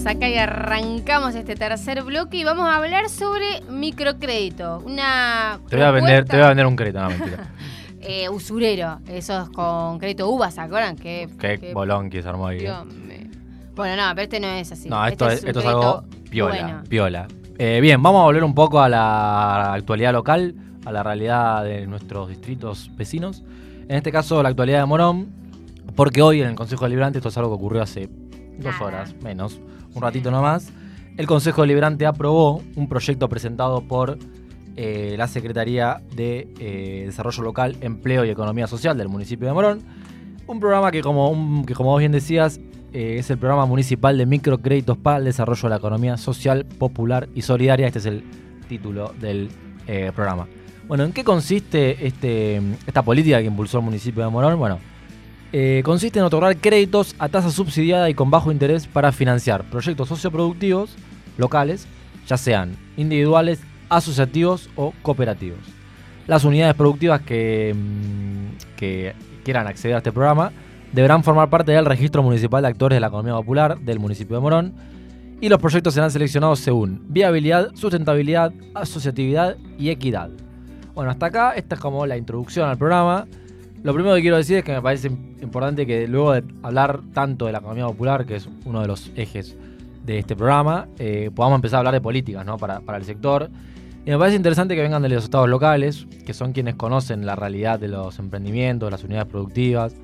Volvimos acá y arrancamos este tercer bloque y vamos a hablar sobre microcrédito. Una Te voy a vender, te voy a vender un crédito, no mentira. eh, usurero, esos con crédito UVA, ¿se acuerdan? Qué, Qué bolón que se armó ahí. eh. Bueno, no, pero este no es así. No, esto Este es, un esto es algo piola, bueno. piola. Eh, bien, vamos a volver un poco a la actualidad local, a la realidad de nuestros distritos vecinos. En este caso, la actualidad de Morón, porque hoy en el Consejo Deliberante, esto es algo que ocurrió hace dos horas, menos, un ratito nomás, el Consejo Deliberante aprobó un proyecto presentado por eh, la Secretaría de eh, Desarrollo Local, Empleo y Economía Social del municipio de Morón. Un programa que, como, un- que como vos bien decías, eh, es el programa municipal de microcréditos para el desarrollo de la economía social, popular y solidaria. Este es el título del programa. Bueno, ¿en qué consiste este, esta política que impulsó el municipio de Morón? Bueno, eh, consiste en otorgar créditos a tasa subsidiada y con bajo interés para financiar proyectos socioproductivos locales, ya sean individuales, asociativos o cooperativos. Las unidades productivas que, mm, que quieran acceder a este programa deberán formar parte del registro municipal de actores de la economía popular del municipio de Morón y los proyectos serán seleccionados según viabilidad, sustentabilidad, asociatividad y equidad. Bueno, hasta acá esta es como la introducción al programa. Lo primero que quiero decir es que me parece importante que luego de hablar tanto de la economía popular, que es uno de los ejes de este programa, eh, podamos empezar a hablar de políticas ¿no? para, el sector. Y me parece interesante que vengan de los estados locales, que son quienes conocen la realidad de los emprendimientos, las unidades productivas,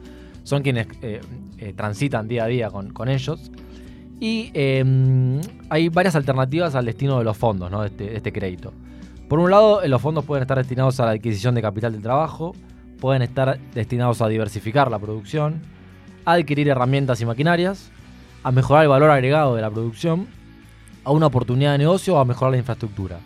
son quienes eh, eh, transitan día a día con, ellos. Y eh, hay varias alternativas al destino de los fondos, ¿no? de, este, de este crédito. Por un lado, los fondos pueden estar destinados a la adquisición de capital del trabajo, pueden estar destinados a diversificar la producción, a adquirir herramientas y maquinarias, a mejorar el valor agregado de la producción, a una oportunidad de negocio o a mejorar la infraestructura.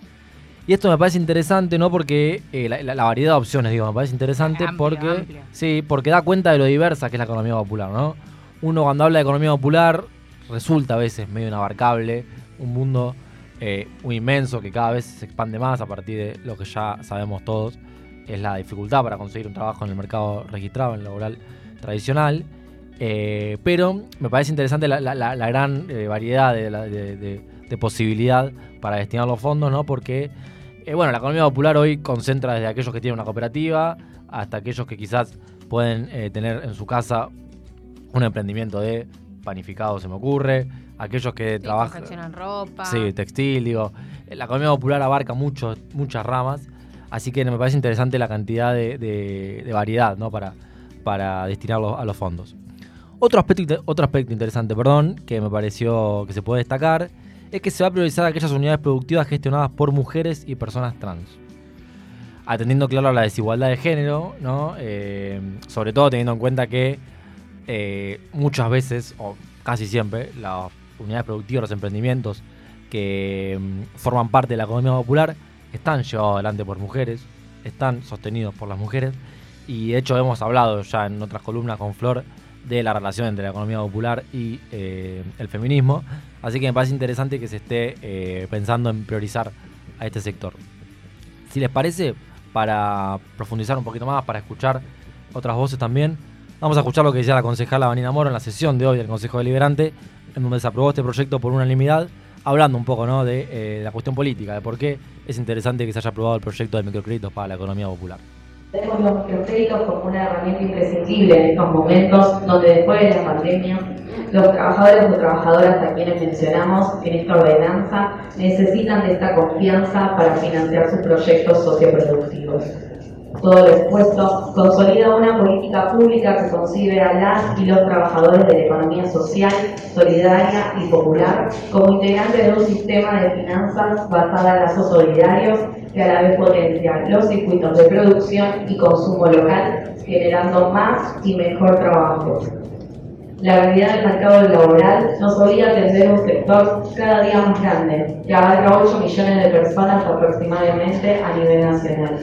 Y esto me parece interesante, ¿no? Porque eh, la, variedad de opciones, digo, me parece interesante Amplio, porque. amplio. Sí, porque da cuenta de lo diversa que es la economía popular, ¿no? Uno cuando habla de economía popular resulta a veces medio inabarcable, un mundo eh, muy inmenso que cada vez se expande más a partir de lo que ya sabemos todos, es la dificultad para conseguir un trabajo en el mercado registrado, en el laboral tradicional. Eh, pero me parece interesante la, la- la- la gran eh, variedad de, de- de- de posibilidad para destinar los fondos, ¿no? Porque, eh, bueno, la economía popular hoy concentra desde aquellos que tienen una cooperativa hasta aquellos que quizás pueden tener en su casa un emprendimiento de panificado, se me ocurre, aquellos que Sí, trabajan... ropa. Sí, textil, digo. La economía popular abarca mucho, muchas ramas, así que me parece interesante la cantidad de, variedad ¿no? para, para destinarlo a los fondos. Otro aspecto, otro aspecto interesante, perdón, que me pareció que se puede destacar, es que se va a priorizar aquellas unidades productivas gestionadas por mujeres y personas trans. Atendiendo, claro, a la desigualdad de género, ¿no? Eh, sobre todo teniendo en cuenta que eh, muchas veces, o casi siempre, las unidades productivas, los emprendimientos que mm, forman parte de la economía popular están llevados adelante por mujeres, están sostenidos por las mujeres y de hecho hemos hablado ya en otras columnas con Flor de la relación entre la economía popular y eh, el feminismo, así que me parece interesante que se esté eh, pensando en priorizar a este sector. Si les parece, para profundizar un poquito más, para escuchar otras voces también, vamos a escuchar lo que decía la concejala Vanina Moro en la sesión de hoy del Consejo Deliberante, en donde se aprobó este proyecto por unanimidad, hablando un poco ¿no? de eh, la cuestión política, de por qué es interesante que se haya aprobado el proyecto de microcréditos para la economía popular. Vemos los microcréditos como una herramienta imprescindible en estos momentos donde después de la pandemia los trabajadores o trabajadoras a quienes mencionamos en esta ordenanza necesitan de esta confianza para financiar sus proyectos socioproductivos. Todo lo expuesto consolida una política pública que concibe a las y los trabajadores de la economía social, solidaria y popular como integrantes de un sistema de finanzas basada en lazos solidarios que a la vez potencia los circuitos de producción y consumo local, generando más y mejor trabajo. La realidad del mercado laboral nos obliga a atender un sector cada día más grande, que abarca 8 millones de personas aproximadamente a nivel nacional.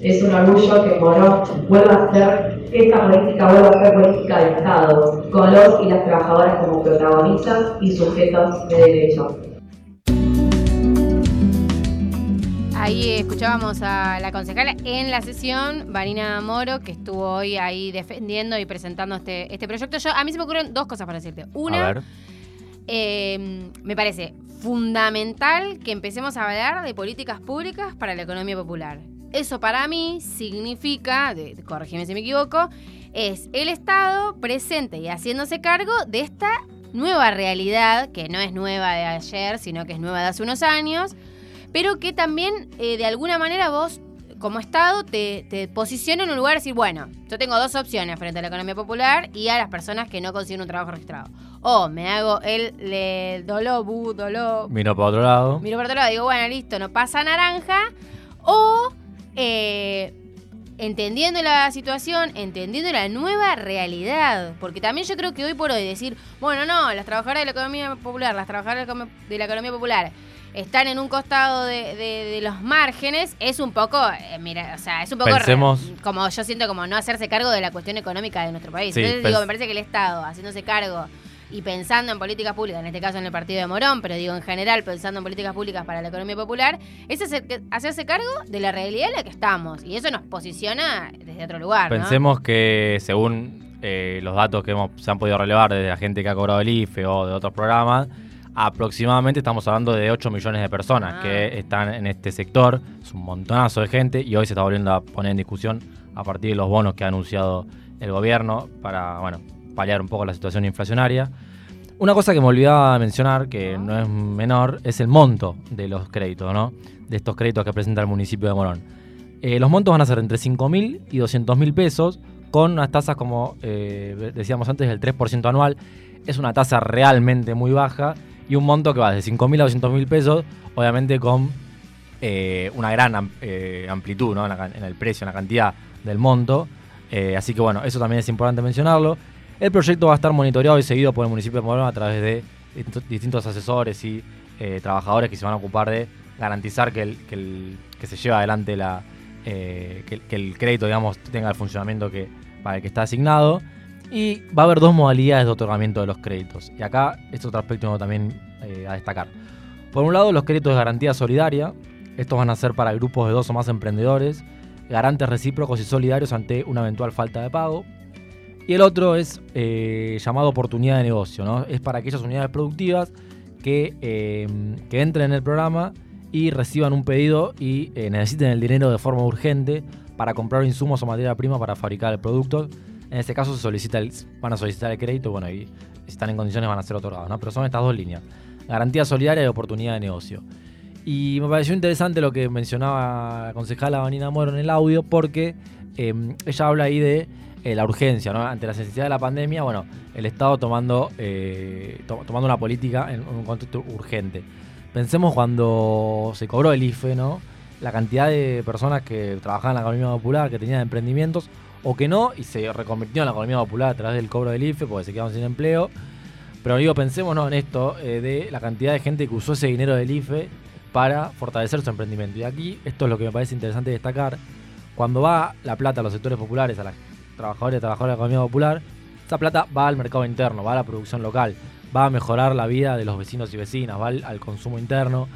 Es un orgullo que Morón vuelva a ser, que esta política vuelva a ser política de Estado, con los y las trabajadoras como protagonistas y sujetos de derecho. Ahí escuchábamos a la concejala en la sesión, Vanina Moro, que estuvo hoy ahí defendiendo y presentando este, este proyecto. Yo, a mí se me ocurren dos cosas para decirte. A Una, eh, me parece fundamental que empecemos a hablar de políticas públicas para la economía popular. Eso para mí significa, de, si me equivoco, es el Estado presente y haciéndose cargo de esta nueva realidad, que no es nueva de ayer, sino que es nueva de hace unos años, pero que también eh, de alguna manera vos como Estado te, te, posiciona en un lugar de decir, bueno, yo tengo dos opciones frente a la economía popular y a las personas que no consiguen un trabajo registrado. O me hago el le, doló, bu, doló. Miro para otro lado. Miro para otro lado, digo, bueno, listo, no pasa naranja. O eh, entendiendo la situación, entendiendo la nueva realidad. Porque también yo creo que hoy por hoy decir, bueno, no, las trabajadoras de la economía popular, las trabajadoras de la economía popular están en un costado de, los márgenes, es un poco, eh, mira, o sea, es un poco como yo siento como no hacerse cargo de la cuestión económica de nuestro país. Entonces digo, me parece que el Estado haciéndose cargo y pensando en políticas públicas, en este caso en el partido de Morón, pero digo en general pensando en políticas públicas para la economía popular, es hacerse cargo de la realidad en la que estamos. Y eso nos posiciona desde otro lugar. Pensemos que según eh, los datos que hemos, se han podido relevar desde la gente que ha cobrado el IFE o de otros programas, aproximadamente estamos hablando de 8 millones de personas ah. que están en este sector. Es un montonazo de gente y hoy se está volviendo a poner en discusión a partir de los bonos que ha anunciado el gobierno para, bueno, paliar un poco la situación inflacionaria. Una cosa que me olvidaba mencionar, que no es menor, es el monto de los créditos, ¿no? De estos créditos que presenta el municipio de Morón. Eh, los montos van a ser entre 5.000 y 200.000 pesos, con unas tasas, como eh, decíamos antes, del 3% anual. Es una tasa realmente muy baja y un monto que va de 5.000 a 200.000 pesos, obviamente con eh, una gran amplitud ¿no? en, el precio, en la cantidad del monto. así que bueno, eso también es importante mencionarlo. El proyecto va a estar monitoreado y seguido por el municipio de Morón a través de distintos asesores y eh, trabajadores que se van a ocupar de garantizar que, el, que, se lleva adelante la, eh, el crédito digamos, tenga el funcionamiento que, para el que está asignado. Y va a haber dos modalidades de otorgamiento de los créditos. Y acá este otro aspecto también eh, a destacar. Por un lado, los créditos de garantía solidaria. Estos van a ser para grupos de dos o más emprendedores, garantes recíprocos y solidarios ante una eventual falta de pago. Y el otro es eh, llamado oportunidad de negocio, ¿no? Es para aquellas unidades productivas que, em, que entren en el programa y reciban un pedido y eh, necesiten el dinero de forma urgente para comprar insumos o materia prima para fabricar el producto. En este caso se solicita van a solicitar el crédito, bueno, y si están en condiciones van a ser otorgados, ¿no? Pero son estas dos líneas. Garantía solidaria y oportunidad de negocio. Y me pareció interesante lo que mencionaba la concejala Vanina Moro en el audio, porque em, ella habla ahí de eh, la urgencia. Ante la necesidad de la pandemia, bueno, el Estado tomando, eh, tomando una política en un contexto urgente. Pensemos cuando se cobró el IFE, ¿no? La cantidad de personas que trabajaban en la economía popular, que tenían emprendimientos, o que no, y se reconvirtió en la economía popular a través del cobro del IFE, porque se quedaron sin empleo. Pero digo, pensemos en esto, eh, de la cantidad de gente que usó ese dinero del IFE para fortalecer su emprendimiento. Y aquí, esto es lo que me parece interesante destacar, cuando va la plata a los sectores populares, a la trabajadores y trabajadoras de la economía popular, esa plata va al mercado interno, va a la producción local, va a mejorar la vida de los vecinos y vecinas, va al, consumo interno.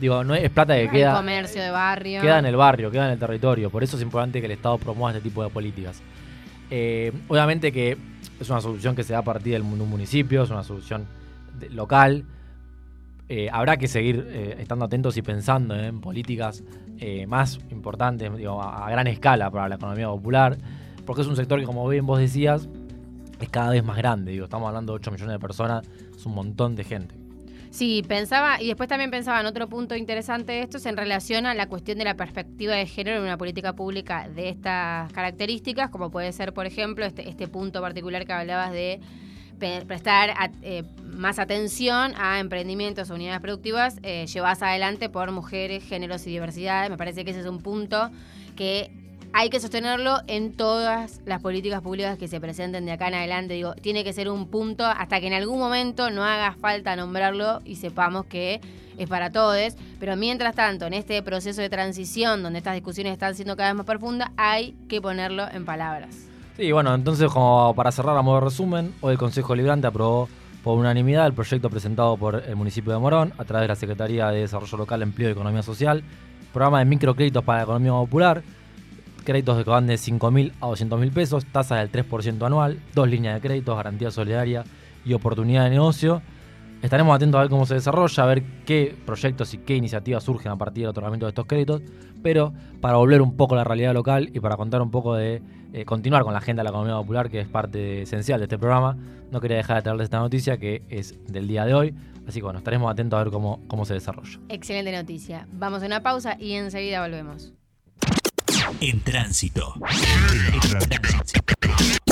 Digo, no es, plata que queda. comercio de barrio. Queda en el barrio, queda en el territorio. Por eso es importante que el Estado promueva este tipo de políticas. Eh, obviamente que es una solución que se da a partir de un municipio, es una solución local. Eh, habrá que seguir eh, estando atentos y pensando en políticas más importantes, a, gran escala para la economía popular porque es un sector que, como bien vos decías, es cada vez más grande. Digo, estamos hablando de 8 millones de personas, es un montón de gente. Sí, pensaba, y después también pensaba en otro punto interesante de esto, es en relación a la cuestión de la perspectiva de género en una política pública de estas características, como puede ser, por ejemplo, este, este punto particular que hablabas de prestar eh, más atención a emprendimientos o unidades productivas eh, llevadas adelante por mujeres, géneros y diversidades. Me parece que ese es un punto que hay que sostenerlo en todas las políticas públicas que se presenten de acá en adelante. Digo, tiene que ser un punto hasta que en algún momento no haga falta nombrarlo y sepamos que es para todos. Pero mientras tanto, en este proceso de transición, donde estas discusiones están siendo cada vez más profundas, hay que ponerlo en palabras. Sí, bueno, entonces como para cerrar a modo de resumen, hoy el Consejo Librante aprobó por unanimidad el proyecto presentado por el municipio de Morón a través de la Secretaría de Desarrollo Local, Empleo y Economía Social, programa de microcréditos para la economía popular, créditos que van de 5.000 a 200.000 pesos, tasa del 3% anual, dos líneas de créditos, garantía solidaria y oportunidad de negocio. Estaremos atentos a ver cómo se desarrolla, a ver qué proyectos y qué iniciativas surgen a partir del otorgamiento de estos créditos, pero para volver un poco a la realidad local y para contar un poco de eh, continuar con la agenda de la economía popular, que es parte esencial de este programa, no quería dejar de traerles esta noticia que es del día de hoy. Así que bueno, estaremos atentos a ver cómo, cómo se desarrolla. Excelente noticia. Vamos a una pausa y enseguida volvemos. En tránsito.